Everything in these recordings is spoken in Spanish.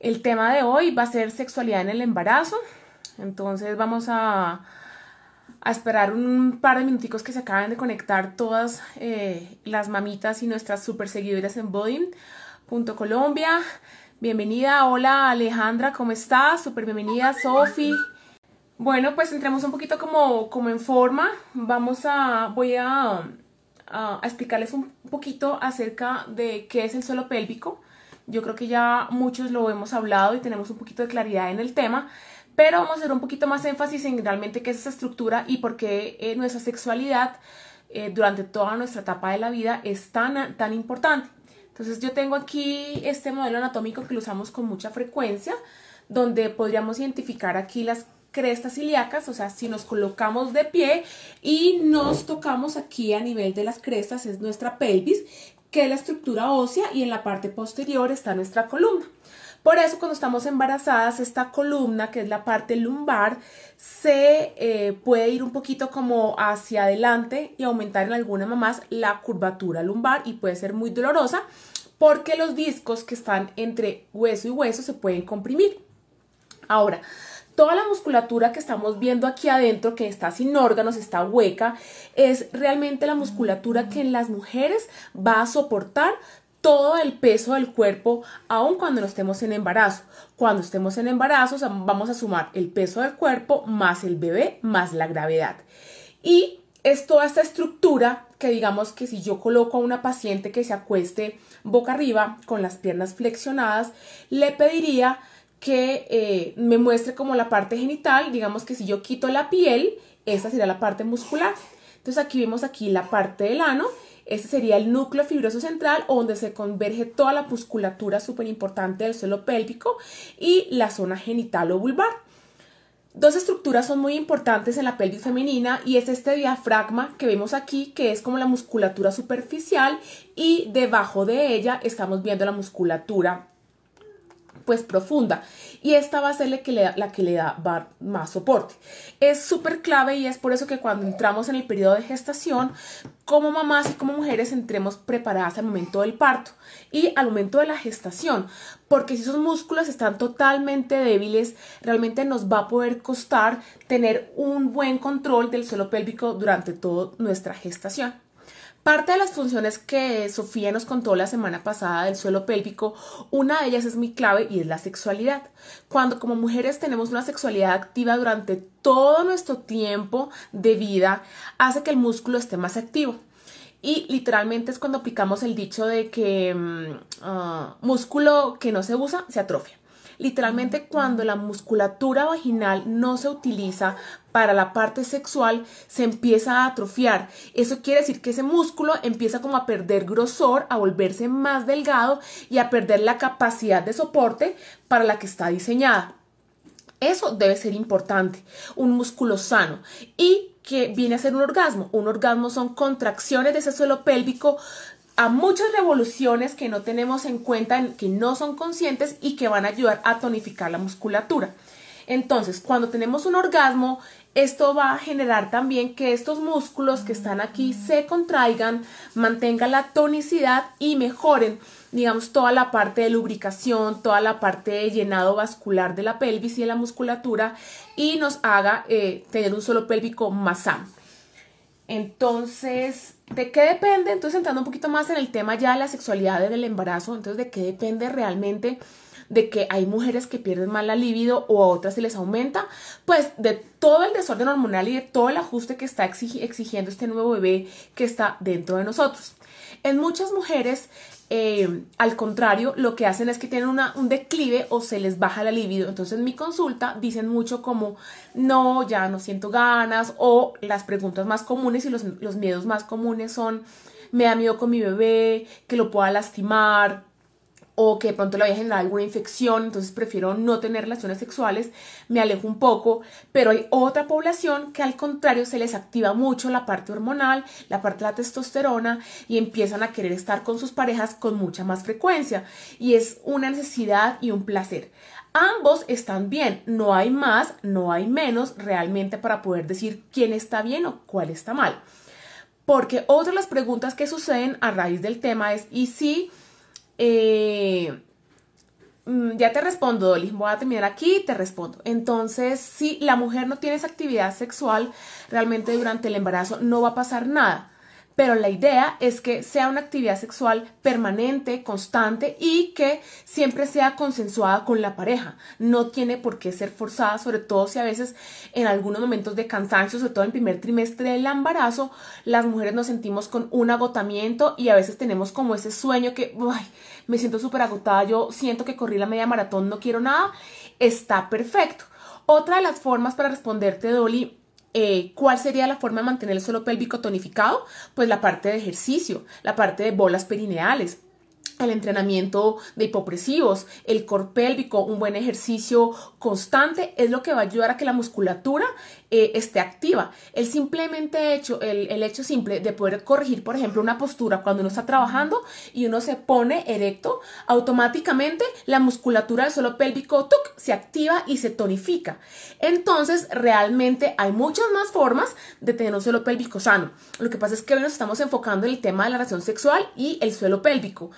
El tema de hoy va a ser sexualidad en el embarazo. Entonces vamos a, a esperar un par de minuticos que se acaben de conectar todas eh, las mamitas y nuestras super seguidoras en Colombia. Bienvenida, hola Alejandra, ¿cómo estás? Súper bienvenida, Sofi. Bueno, pues entremos un poquito como, como en forma. Vamos a, voy a, a explicarles un poquito acerca de qué es el suelo pélvico yo creo que ya muchos lo hemos hablado y tenemos un poquito de claridad en el tema, pero vamos a hacer un poquito más énfasis en realmente qué es esa estructura y por qué eh, nuestra sexualidad eh, durante toda nuestra etapa de la vida es tan, tan importante. Entonces yo tengo aquí este modelo anatómico que lo usamos con mucha frecuencia, donde podríamos identificar aquí las crestas ilíacas, o sea, si nos colocamos de pie y nos tocamos aquí a nivel de las crestas, es nuestra pelvis, que es la estructura ósea y en la parte posterior está nuestra columna. Por eso cuando estamos embarazadas, esta columna, que es la parte lumbar, se eh, puede ir un poquito como hacia adelante y aumentar en algunas mamás la curvatura lumbar y puede ser muy dolorosa porque los discos que están entre hueso y hueso se pueden comprimir. Ahora, toda la musculatura que estamos viendo aquí adentro, que está sin órganos, está hueca, es realmente la musculatura que en las mujeres va a soportar todo el peso del cuerpo, aun cuando no estemos en embarazo. Cuando estemos en embarazo, vamos a sumar el peso del cuerpo más el bebé más la gravedad. Y es toda esta estructura que digamos que si yo coloco a una paciente que se acueste boca arriba con las piernas flexionadas, le pediría que eh, me muestre como la parte genital, digamos que si yo quito la piel, esta sería la parte muscular. Entonces aquí vemos aquí la parte del ano, este sería el núcleo fibroso central donde se converge toda la musculatura súper importante del suelo pélvico y la zona genital o vulvar. Dos estructuras son muy importantes en la pelvis femenina y es este diafragma que vemos aquí, que es como la musculatura superficial y debajo de ella estamos viendo la musculatura pues profunda y esta va a ser la que le da, la que le da más soporte. Es súper clave y es por eso que cuando entramos en el periodo de gestación, como mamás y como mujeres entremos preparadas al momento del parto y al momento de la gestación, porque si esos músculos están totalmente débiles, realmente nos va a poder costar tener un buen control del suelo pélvico durante toda nuestra gestación. Parte de las funciones que Sofía nos contó la semana pasada del suelo pélvico, una de ellas es muy clave y es la sexualidad. Cuando como mujeres tenemos una sexualidad activa durante todo nuestro tiempo de vida, hace que el músculo esté más activo. Y literalmente es cuando aplicamos el dicho de que mm, ah, músculo que no se usa se atrofia. Literalmente cuando la musculatura vaginal no se utiliza para la parte sexual, se empieza a atrofiar. Eso quiere decir que ese músculo empieza como a perder grosor, a volverse más delgado y a perder la capacidad de soporte para la que está diseñada. Eso debe ser importante, un músculo sano y que viene a ser un orgasmo. Un orgasmo son contracciones de ese suelo pélvico a muchas revoluciones que no tenemos en cuenta, que no son conscientes y que van a ayudar a tonificar la musculatura. Entonces, cuando tenemos un orgasmo, esto va a generar también que estos músculos que están aquí se contraigan, mantengan la tonicidad y mejoren, digamos, toda la parte de lubricación, toda la parte de llenado vascular de la pelvis y de la musculatura y nos haga eh, tener un suelo pélvico más sano. Entonces, ¿de qué depende? Entonces, entrando un poquito más en el tema ya de la sexualidad en el embarazo, entonces, ¿de qué depende realmente? de que hay mujeres que pierden más la libido o a otras se les aumenta, pues de todo el desorden hormonal y de todo el ajuste que está exigiendo este nuevo bebé que está dentro de nosotros. En muchas mujeres eh, al contrario, lo que hacen es que tienen un declive o se les baja la libido. Entonces, en mi consulta dicen mucho como, no, ya no siento ganas, o las preguntas más comunes y los, los miedos más comunes son, me da miedo con mi bebé, que lo pueda lastimar, o que de pronto le vaya a generar alguna infección, entonces prefiero no tener relaciones sexuales, me alejo un poco, pero hay otra población que al contrario se les activa mucho la parte hormonal, la parte de la testosterona y empiezan a querer estar con sus parejas con mucha más frecuencia y es una necesidad y un placer. Ambos están bien, no hay más, no hay menos realmente para poder decir quién está bien o cuál está mal. Porque otra de las preguntas que suceden a raíz del tema es, ¿y si eh, mm, ya te respondo, Dolly. Voy a terminar aquí te respondo. Entonces, si la mujer no tiene esa actividad sexual, realmente durante el embarazo no va a pasar nada pero la idea es que sea una actividad sexual permanente, constante y que siempre sea consensuada con la pareja. No tiene por qué ser forzada, sobre todo si a veces en algunos momentos de cansancio, sobre todo en el primer trimestre del embarazo, las mujeres nos sentimos con un agotamiento y a veces tenemos como ese sueño que, ay, me siento súper agotada, yo siento que corrí la media maratón, no quiero nada, está perfecto. Otra de las formas para responderte, Dolly, eh, ¿Cuál sería la forma de mantener el suelo pélvico tonificado? Pues la parte de ejercicio, la parte de bolas perineales el entrenamiento de hipopresivos, el core pélvico, un buen ejercicio constante es lo que va a ayudar a que la musculatura eh, esté activa. El simplemente hecho, el, hecho simple de poder corregir, por ejemplo, una postura cuando uno está trabajando y uno se pone erecto, automáticamente la musculatura del suelo pélvico se activa y se tonifica. Entonces, realmente hay muchas más formas de tener un suelo pélvico sano. Lo que pasa es que hoy nos estamos enfocando en el tema de la relación sexual y el suelo pélvico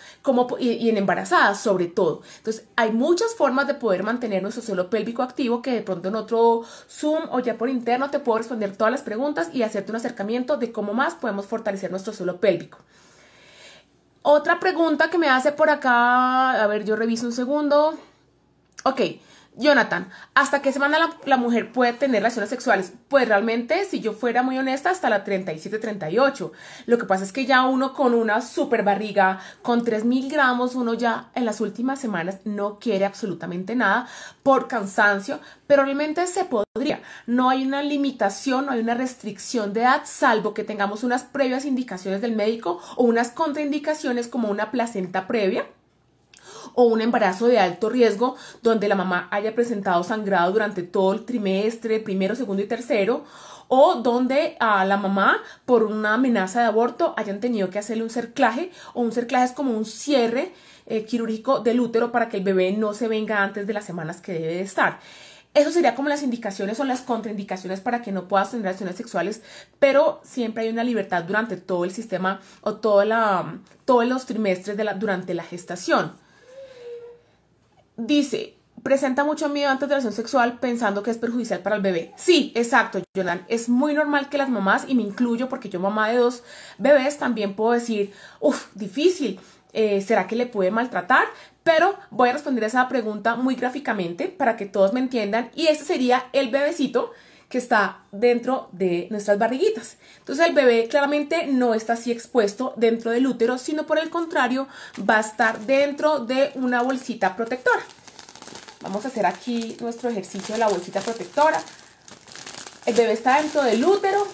y, en embarazadas sobre todo. Entonces, hay muchas formas de poder mantener nuestro suelo pélvico activo que de pronto en otro Zoom o ya por interno te puedo responder todas las preguntas y hacerte un acercamiento de cómo más podemos fortalecer nuestro suelo pélvico. Otra pregunta que me hace por acá, a ver, yo reviso un segundo. Ok, Jonathan, ¿hasta qué semana la, la, mujer puede tener relaciones sexuales? Pues realmente, si yo fuera muy honesta, hasta la 37-38. Lo que pasa es que ya uno con una super barriga, con 3000 gramos, uno ya en las últimas semanas no quiere absolutamente nada por cansancio, pero realmente se podría. No hay una limitación, no hay una restricción de edad, salvo que tengamos unas previas indicaciones del médico o unas contraindicaciones como una placenta previa o un embarazo de alto riesgo donde la mamá haya presentado sangrado durante todo el trimestre, primero, segundo y tercero, o donde a la mamá por una amenaza de aborto hayan tenido que hacerle un cerclaje o un cerclaje es como un cierre eh, quirúrgico del útero para que el bebé no se venga antes de las semanas que debe de estar. Eso sería como las indicaciones o las contraindicaciones para que no puedas tener relaciones sexuales, pero siempre hay una libertad durante todo el sistema o la, todos los trimestres durante la gestación. Dice, presenta mucho miedo la relación sexual pensando que es perjudicial para el bebé. Sí, exacto, Jonathan. Es muy normal que las mamás, y me incluyo porque yo mamá de dos bebés, también puedo decir, uff, difícil. Eh, ¿Será que le puede maltratar? Pero voy a responder esa pregunta muy gráficamente para que todos me entiendan. Y este sería el bebecito que está dentro de nuestras barriguitas. Entonces el bebé claramente no está así expuesto dentro del útero, sino por el contrario va a estar dentro de una bolsita protectora. Vamos a hacer aquí nuestro ejercicio de la bolsita protectora. El bebé está dentro del útero.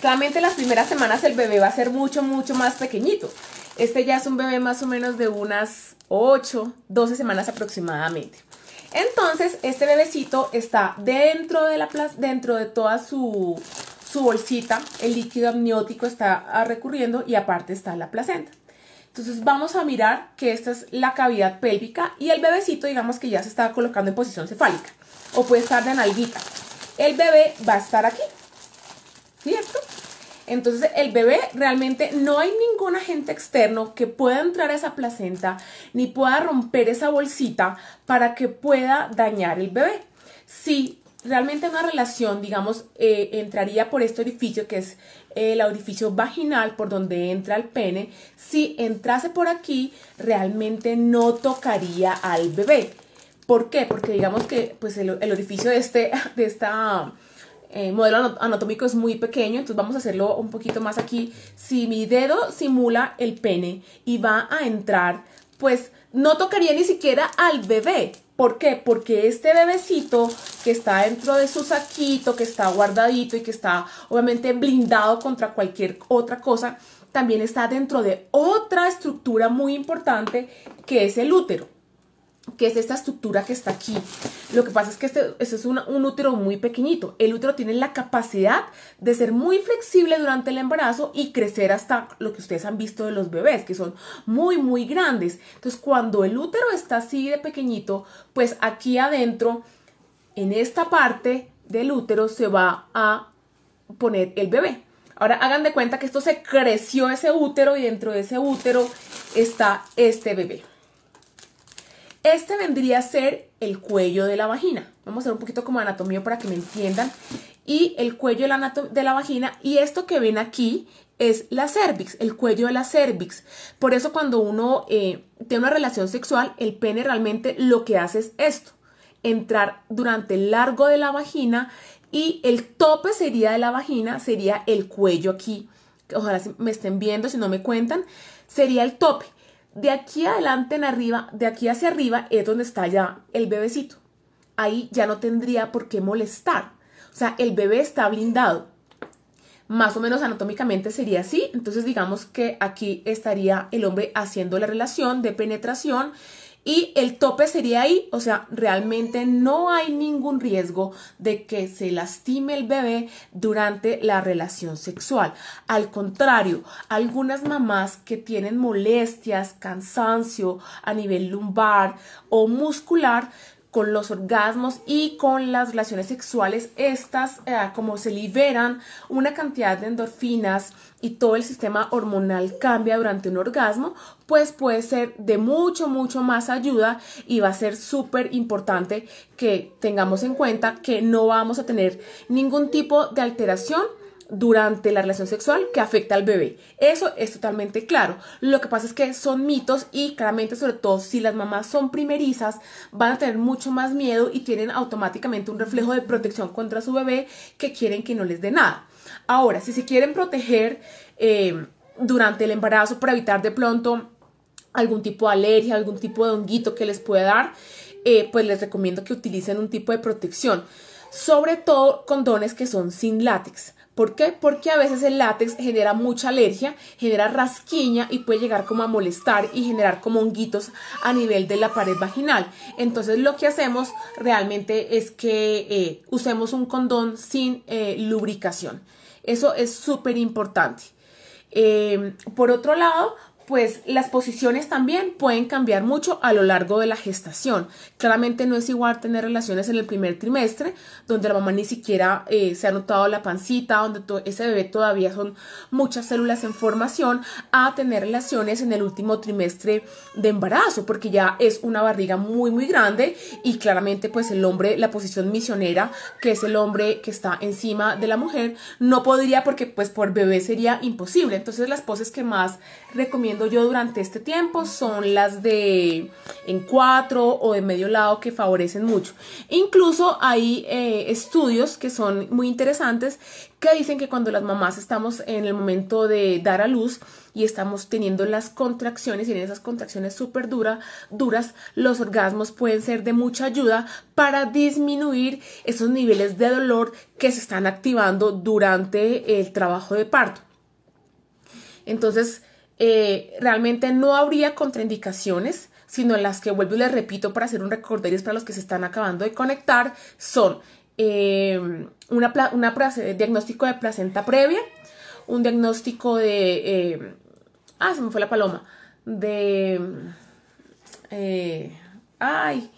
Claramente las primeras semanas el bebé va a ser mucho, mucho más pequeñito. Este ya es un bebé más o menos de unas 8, 12 semanas aproximadamente. Entonces, este bebecito está dentro de, la dentro de toda su, su bolsita, el líquido amniótico está recurriendo y aparte está la placenta. Entonces vamos a mirar que esta es la cavidad pélvica y el bebecito digamos que ya se está colocando en posición cefálica o puede estar de nalguita. El bebé va a estar aquí, ¿cierto? Entonces el bebé realmente no hay ningún agente externo que pueda entrar a esa placenta ni pueda romper esa bolsita para que pueda dañar el bebé. Si realmente una relación, digamos, eh, entraría por este orificio que es el orificio vaginal por donde entra el pene, si entrase por aquí, realmente no tocaría al bebé. ¿Por qué? Porque digamos que pues el, el orificio de, este, de esta eh, modelo anatómico es muy pequeño, entonces vamos a hacerlo un poquito más aquí. Si mi dedo simula el pene y va a entrar, pues no tocaría ni siquiera al bebé. ¿Por qué? Porque este bebecito que está dentro de su saquito, que está guardadito y que está obviamente blindado contra cualquier otra cosa, también está dentro de otra estructura muy importante que es el útero que es esta estructura que está aquí. Lo que pasa es que este, este es un, útero muy pequeñito. El útero tiene la capacidad de ser muy flexible durante el embarazo y crecer hasta lo que ustedes han visto de los bebés, que son muy, muy grandes. Entonces, cuando el útero está así de pequeñito, pues aquí adentro, en esta parte del útero, se va a poner el bebé. Ahora hagan de cuenta que esto se creció ese útero y dentro de ese útero está este bebé. Este vendría a ser el cuello de la vagina. Vamos a hacer un poquito como anatomía para que me entiendan. Y el cuello de la, vagina. Y esto que ven aquí es la cervix, el cuello de la cervix. Por eso cuando uno eh, tiene una relación sexual, el pene realmente lo que hace es esto, entrar durante el largo de la vagina y el tope sería de la vagina, sería el cuello aquí. Ojalá me estén viendo, si no me cuentan, sería el tope. De aquí adelante en arriba, de aquí hacia arriba es donde está ya el bebecito. Ahí ya no tendría por qué molestar. O sea, el bebé está blindado más o menos anatómicamente sería así. Entonces digamos que aquí estaría el hombre haciendo la relación de penetración y el tope sería ahí, o sea, realmente no hay ningún riesgo de que se lastime el bebé durante la relación sexual. Al contrario, algunas mamás que tienen molestias, cansancio a nivel lumbar o muscular, con los orgasmos y con las relaciones sexuales, estas eh, como se liberan una cantidad de endorfinas y todo el sistema hormonal cambia durante un orgasmo, pues puede ser de mucho, mucho más ayuda y va a ser súper importante que tengamos en cuenta que no vamos a tener ningún tipo de alteración durante la relación sexual que afecta al bebé. Eso es totalmente claro. Lo que pasa es que son mitos y claramente, sobre todo si las mamás son primerizas, van a tener mucho más miedo y tienen automáticamente un reflejo de protección contra su bebé que quieren que no les dé nada. Ahora, si se quieren proteger eh, durante el embarazo para evitar de pronto algún tipo de alergia, algún tipo de honguito que les pueda dar, eh, pues les recomiendo que utilicen un tipo de protección. Sobre todo condones que son sin látex. ¿Por qué? Porque a veces el látex genera mucha alergia, genera rasquiña y puede llegar como a molestar y generar como honguitos a nivel de la pared vaginal. Entonces lo que hacemos realmente es que eh, usemos un condón sin eh, lubricación. Eso es súper importante. Eh, por otro lado, pues las posiciones también pueden cambiar mucho a lo largo de la gestación. Claramente no es igual tener relaciones en el primer trimestre, donde la mamá ni siquiera eh, se ha notado la pancita, donde ese bebé todavía son muchas células en formación, a tener relaciones en el último trimestre de embarazo, porque ya es una barriga muy, muy grande y claramente pues el hombre, la posición misionera, que es el hombre que está encima de la mujer, no podría porque pues por bebé sería imposible. Entonces las poses que más recomiendo yo durante este tiempo son las de en cuatro o de medio lado que favorecen mucho. Incluso hay eh, estudios que son muy interesantes que dicen que cuando las mamás estamos en el momento de dar a luz y estamos teniendo las contracciones y en esas contracciones súper dura, duras, los orgasmos pueden ser de mucha ayuda para disminuir esos niveles de dolor que se están activando durante el trabajo de parto. Entonces, eh, realmente no habría contraindicaciones, sino las que vuelvo y les repito para hacer un recorderis para los que se están acabando de conectar, son eh, una, una diagnóstico de placenta previa, un diagnóstico de... Eh, ah, se me fue la paloma. De... ay,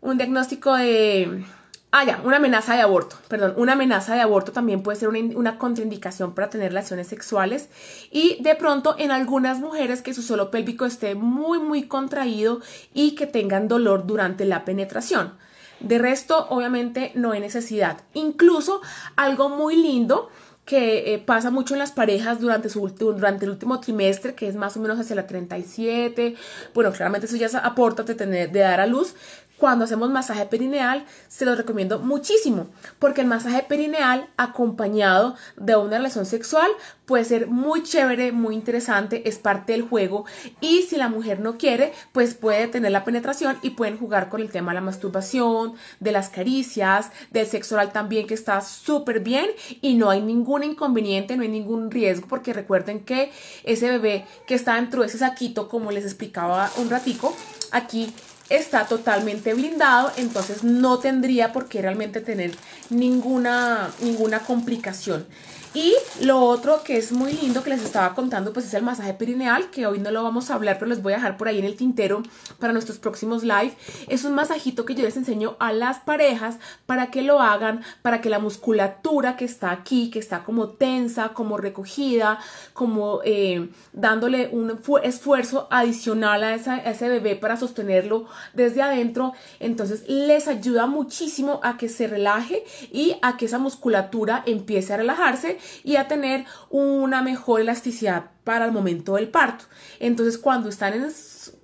un diagnóstico de Ah, ya, una amenaza de aborto, perdón, una amenaza de aborto también puede ser una, contraindicación para tener relaciones sexuales y de pronto en algunas mujeres que su suelo pélvico esté muy, muy contraído y que tengan dolor durante la penetración. De resto, obviamente, no hay necesidad. Incluso algo muy lindo que eh, pasa mucho en las parejas durante, su, durante el último trimestre, que es más o menos hacia la 37. Bueno, claramente eso ya aporta de, tener, de dar a luz, cuando hacemos masaje perineal, se lo recomiendo muchísimo, porque el masaje perineal acompañado de una relación sexual puede ser muy chévere, muy interesante, es parte del juego y si la mujer no quiere, pues puede tener la penetración y pueden jugar con el tema de la masturbación, de las caricias, del sexo oral también que está súper bien y no hay ningún inconveniente, no hay ningún riesgo porque recuerden que ese bebé que está dentro de ese saquito, como les explicaba un ratico, aquí está totalmente blindado, entonces no tendría por qué realmente tener ninguna, ninguna complicación. Y lo otro que es muy lindo que les estaba contando, pues es el masaje perineal, que hoy no lo vamos a hablar, pero les voy a dejar por ahí en el tintero para nuestros próximos live. Es un masajito que yo les enseño a las parejas para que lo hagan, para que la musculatura que está aquí, que está como tensa, como recogida, como eh, dándole un esfuerzo adicional a, ese bebé para sostenerlo desde adentro, entonces les ayuda muchísimo a que se relaje y a que esa musculatura empiece a relajarse y a tener una mejor elasticidad para el momento del parto. Entonces, cuando están en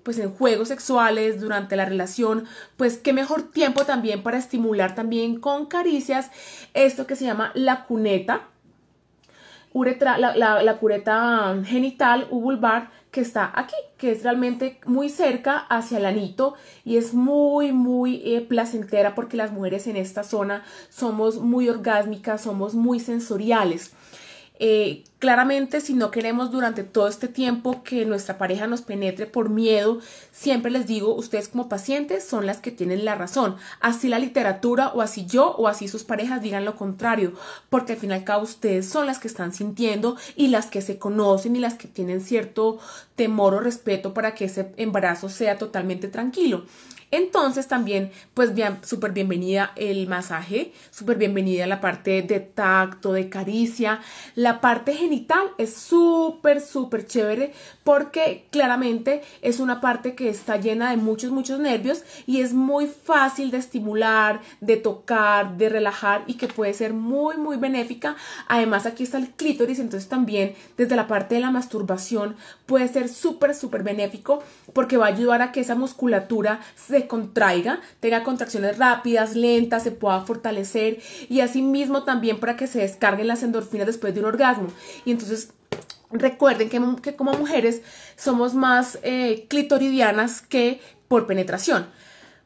pues en juegos sexuales durante la relación, pues qué mejor tiempo también para estimular también con caricias esto que se llama la cuneta, uretra, la, la, cureta genital u vulvar que está aquí, que es realmente muy cerca hacia el anito y es muy, muy eh, placentera porque las mujeres en esta zona somos muy orgásmicas, somos muy sensoriales. Eh, claramente, si no queremos durante todo este tiempo que nuestra pareja nos penetre por miedo, siempre les digo, ustedes como pacientes son las que tienen la razón. Así la literatura o así yo o así sus parejas digan lo contrario, porque al fin y al cabo ustedes son las que están sintiendo y las que se conocen y las que tienen cierto temor o respeto para que ese embarazo sea totalmente tranquilo. Entonces también, pues bien, súper bienvenida el masaje, súper bienvenida la parte de tacto, de caricia. La parte es súper, súper chévere porque claramente es una parte que está llena de muchos, muchos nervios y es muy fácil de estimular, de tocar, de relajar y que puede ser muy, muy benéfica. Además aquí está el clítoris, entonces también desde la parte de la masturbación puede ser súper, súper benéfico porque va a ayudar a que esa musculatura se contraiga, tenga contracciones rápidas, lentas, se pueda fortalecer y asimismo también para que se descarguen las endorfinas después de un orgasmo. Y entonces recuerden que, como mujeres somos más eh, clitoridianas que por penetración.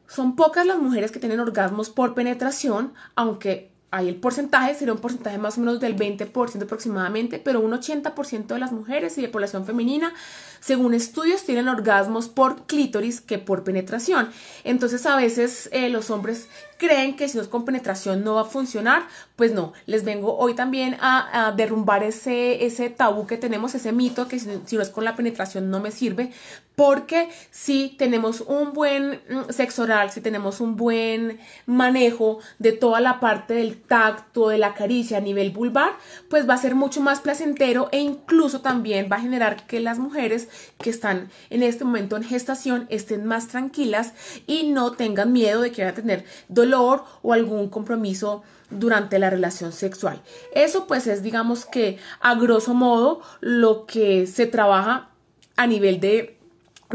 Son pocas las mujeres que tienen orgasmos por penetración, aunque ahí el porcentaje sería un porcentaje más o menos del 20% aproximadamente, pero un 80% de las mujeres y de población femenina según estudios, tienen orgasmos por clítoris que por penetración. Entonces, a veces eh, los hombres creen que si no es con penetración no va a funcionar, pues no, les vengo hoy también a, derrumbar ese, ese tabú que tenemos, ese mito que si, no es con la penetración no me sirve, porque si tenemos un buen mm, sexo oral, si tenemos un buen manejo de toda la parte del tacto, de la caricia a nivel vulvar, pues va a ser mucho más placentero e incluso también va a generar que las mujeres que están en este momento en gestación estén más tranquilas y no tengan miedo de que vayan a tener dolor o algún compromiso durante la relación sexual. Eso pues es digamos que a grosso modo lo que se trabaja a nivel de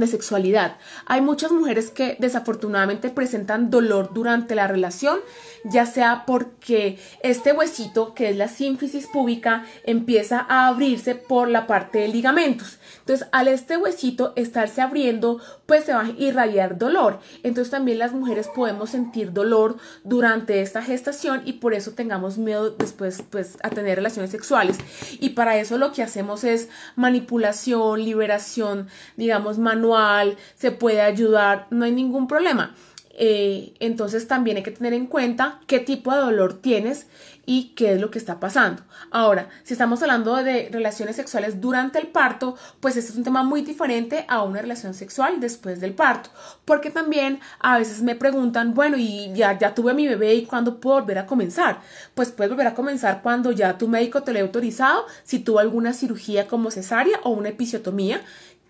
de sexualidad. Hay muchas mujeres que desafortunadamente presentan dolor durante la relación, ya sea porque este huesito, que es la sínfisis púbica, empieza a abrirse por la parte de ligamentos. Entonces, al este huesito estarse abriendo, pues se va a irradiar dolor. Entonces, también las mujeres podemos sentir dolor durante esta gestación y por eso tengamos miedo después, pues, a tener relaciones sexuales. Y para eso lo que hacemos es manipulación, liberación, digamos, manual se puede ayudar, no hay ningún problema. Eh, entonces también hay que tener en cuenta qué tipo de dolor tienes y qué es lo que está pasando. Ahora, si estamos hablando de relaciones sexuales durante el parto, pues este es un tema muy diferente a una relación sexual después del parto, porque también a veces me preguntan, bueno, y ya, ya tuve mi bebé y cuándo puedo volver a comenzar? Pues puedes volver a comenzar cuando ya tu médico te lo ha autorizado, si tuvo alguna cirugía como cesárea o una episiotomía,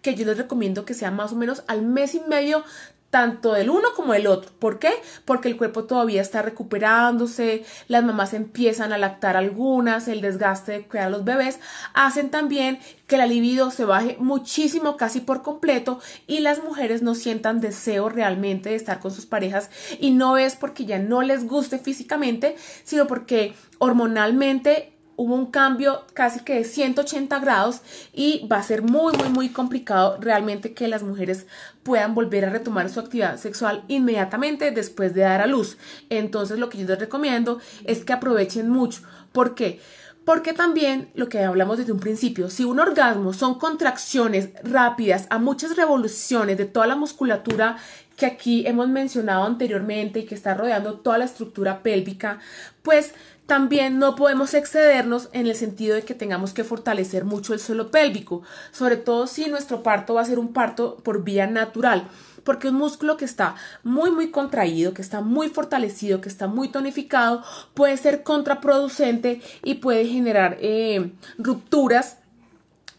que yo les recomiendo que sea más o menos al mes y medio tanto del uno como del otro. ¿Por qué? Porque el cuerpo todavía está recuperándose, las mamás empiezan a lactar algunas, el desgaste de cuidar a los bebés, hacen también que la libido se baje muchísimo, casi por completo, y las mujeres no sientan deseo realmente de estar con sus parejas, y no es porque ya no les guste físicamente, sino porque hormonalmente hubo un cambio casi que de 180 grados y va a ser muy, muy, muy complicado realmente que las mujeres puedan volver a retomar su actividad sexual inmediatamente después de dar a luz. Entonces lo que yo les recomiendo es que aprovechen mucho. ¿Por qué? Porque también lo que hablamos desde un principio, si un orgasmo son contracciones rápidas a muchas revoluciones de toda la musculatura que aquí hemos mencionado anteriormente y que está rodeando toda la estructura pélvica, pues también no podemos excedernos en el sentido de que tengamos que fortalecer mucho el suelo pélvico, sobre todo si nuestro parto va a ser un parto por vía natural porque un músculo que está muy muy contraído, que está muy fortalecido, que está muy tonificado, puede ser contraproducente y puede generar eh, rupturas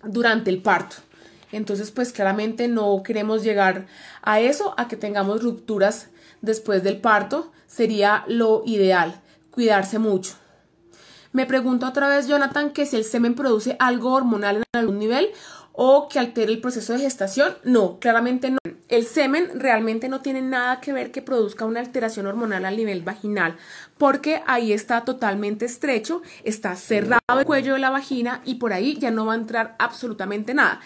durante el parto. Entonces, pues claramente no queremos llegar a eso, a que tengamos rupturas después del parto. Sería lo ideal, cuidarse mucho. Me pregunto otra vez, Jonathan, que si el semen produce algo hormonal en algún nivel o que altere el proceso de gestación. No, claramente no. El semen realmente no tiene nada que ver que produzca una alteración hormonal a nivel vaginal, porque ahí está totalmente estrecho, está cerrado el cuello de la vagina y por ahí ya no va a entrar absolutamente nada.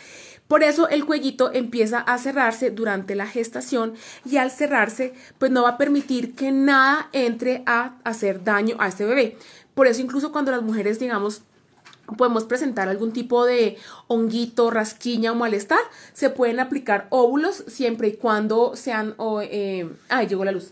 Por eso el cuellito empieza a cerrarse durante la gestación y al cerrarse pues no va a permitir que nada entre a hacer daño a este bebé. Por eso incluso cuando las mujeres digamos podemos presentar algún tipo de honguito, rasquiña o malestar, se pueden aplicar óvulos siempre y cuando sean, eh, ay, llegó la luz,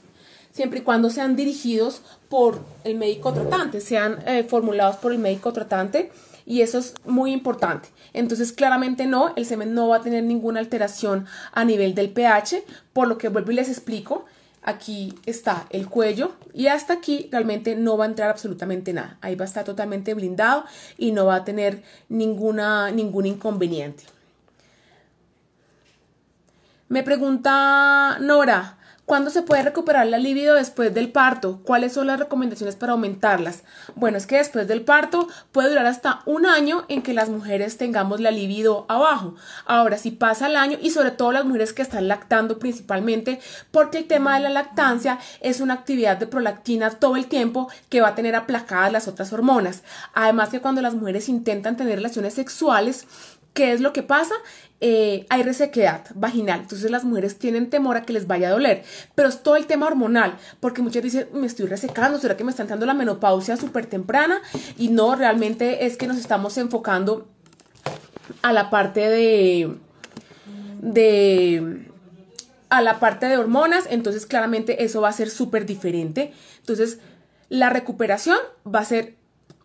siempre y cuando sean dirigidos por el médico tratante, sean eh, formulados por el médico tratante y eso es muy importante. Entonces, claramente no, el semen no va a tener ninguna alteración a nivel del pH, por lo que vuelvo y les explico, aquí está el cuello y hasta aquí realmente no va a entrar absolutamente nada. Ahí va a estar totalmente blindado y no va a tener ninguna, ningún inconveniente. Me pregunta Nora, ¿Cuándo se puede recuperar la libido después del parto? ¿Cuáles son las recomendaciones para aumentarlas? Bueno, es que después del parto puede durar hasta un año en que las mujeres tengamos la libido abajo. Ahora, si pasa el año y sobre todo las mujeres que están lactando principalmente, porque el tema de la lactancia es una actividad de prolactina todo el tiempo que va a tener aplacadas las otras hormonas. Además que cuando las mujeres intentan tener relaciones sexuales, ¿Qué es lo que pasa? Eh, hay resequedad vaginal, entonces las mujeres tienen temor a que les vaya a doler, pero es todo el tema hormonal, porque muchas dicen, me estoy resecando, ¿será que me está entrando la menopausia súper temprana? Y no, realmente es que nos estamos enfocando a la parte de, de, a la parte de hormonas, entonces claramente eso va a ser súper diferente. Entonces, la recuperación va a ser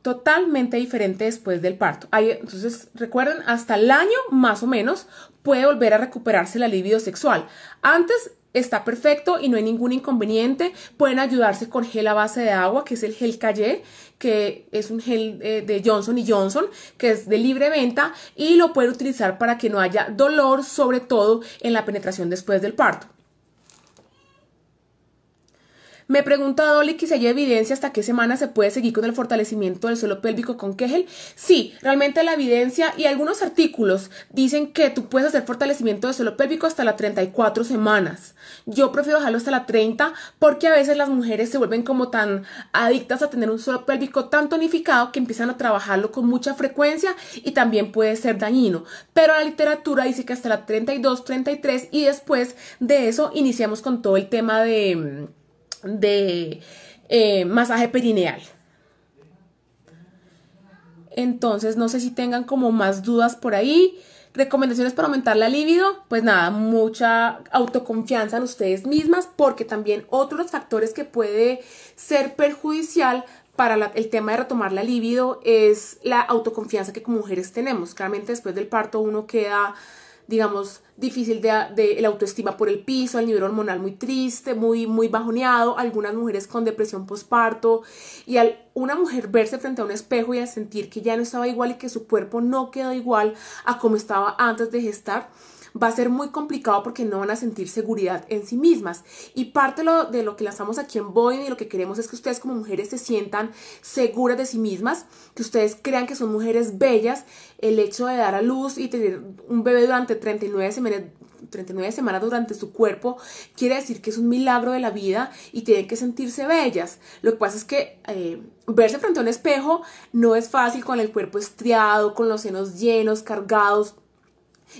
totalmente diferente después del parto. entonces, recuerden, hasta el año más o menos puede volver a recuperarse la libido sexual. Antes está perfecto y no hay ningún inconveniente. Pueden ayudarse con gel a base de agua, que es el gel Calle, que es un gel eh, de Johnson Johnson, que es de libre venta y lo pueden utilizar para que no haya dolor, sobre todo en la penetración después del parto. Me pregunta Dolly que si hay evidencia hasta qué semana se puede seguir con el fortalecimiento del suelo pélvico con Kegel. Sí, realmente la evidencia y algunos artículos dicen que tú puedes hacer fortalecimiento del suelo pélvico hasta las 34 semanas. Yo prefiero dejarlo hasta la 30 porque a veces las mujeres se vuelven como tan adictas a tener un suelo pélvico tan tonificado que empiezan a trabajarlo con mucha frecuencia y también puede ser dañino. Pero la literatura dice que hasta la 32, 33 y después de eso iniciamos con todo el tema de de eh, masaje perineal. Entonces, no sé si tengan como más dudas por ahí. Recomendaciones para aumentar la libido, pues nada, mucha autoconfianza en ustedes mismas, porque también otros factores que puede ser perjudicial para el tema de retomar la libido es la autoconfianza que como mujeres tenemos. Claramente después del parto uno queda digamos, difícil de, la autoestima por el piso, el nivel hormonal muy triste, muy, muy bajoneado, algunas mujeres con depresión postparto y al una mujer verse frente a un espejo y al sentir que ya no estaba igual y que su cuerpo no quedó igual a como estaba antes de gestar, va a ser muy complicado porque no van a sentir seguridad en sí mismas. Y parte de lo que lanzamos aquí en Boeing y lo que queremos es que ustedes como mujeres se sientan seguras de sí mismas, que ustedes crean que son mujeres bellas. El hecho de dar a luz y tener un bebé durante 39 semanas 39 semanas durante su cuerpo, quiere decir que es un milagro de la vida y tienen que sentirse bellas. Lo que pasa es que eh, verse frente a un espejo no es fácil con el cuerpo estriado, con los senos llenos, cargados,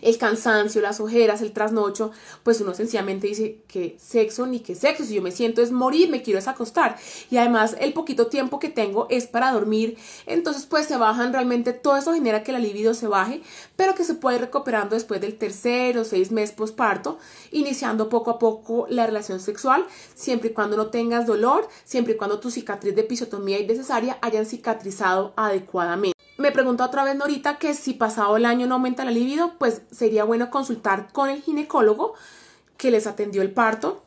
el cansancio, las ojeras, el trasnocho, pues uno sencillamente dice que sexo ni que sexo, si yo me siento es morir, me quiero desacostar y además el poquito tiempo que tengo es para dormir, entonces pues se bajan realmente, todo eso genera que la libido se baje, pero que se puede ir recuperando después del tercer o seis meses posparto, iniciando poco a poco la relación sexual, siempre y cuando no tengas dolor, siempre y cuando tu cicatriz de episiotomía y de cesárea hayan cicatrizado adecuadamente. Me pregunta otra vez Norita que si pasado el año no aumenta la libido, pues sería bueno consultar con el ginecólogo que les atendió el parto,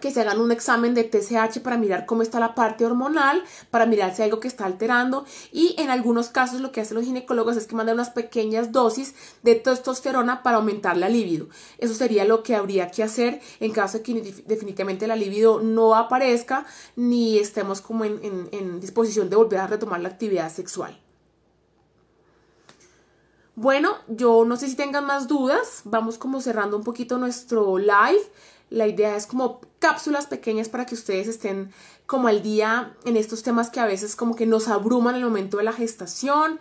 que se hagan un examen de TSH para mirar cómo está la parte hormonal, para mirar si hay algo que está alterando y en algunos casos lo que hacen los ginecólogos es que mandan unas pequeñas dosis de testosterona para aumentar la libido. Eso sería lo que habría que hacer en caso de que definitivamente la libido no aparezca ni estemos como en, en disposición de volver a retomar la actividad sexual. Bueno, yo no sé si tengan más dudas, vamos como cerrando un poquito nuestro live. La idea es como cápsulas pequeñas para que ustedes estén como al día en estos temas que a veces como que nos abruman en el momento de la gestación.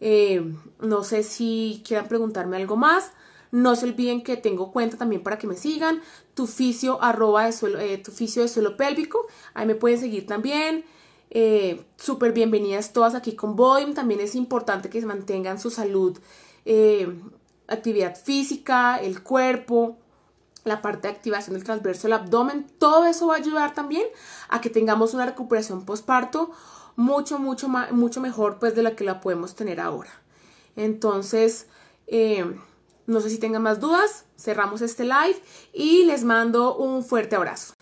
Eh, no sé si quieran preguntarme algo más. No se olviden que tengo cuenta también para que me sigan. Tu arroba de suelo, eh, tu de suelo pélvico. Ahí me pueden seguir también. Eh, Súper bienvenidas todas aquí con Boim. También es importante que mantengan su salud, eh, actividad física, el cuerpo, la parte de activación del transverso del abdomen. Todo eso va a ayudar también a que tengamos una recuperación postparto mucho, mucho, mucho mejor pues de la que la podemos tener ahora. Entonces, eh, no sé si tengan más dudas. Cerramos este live y les mando un fuerte abrazo.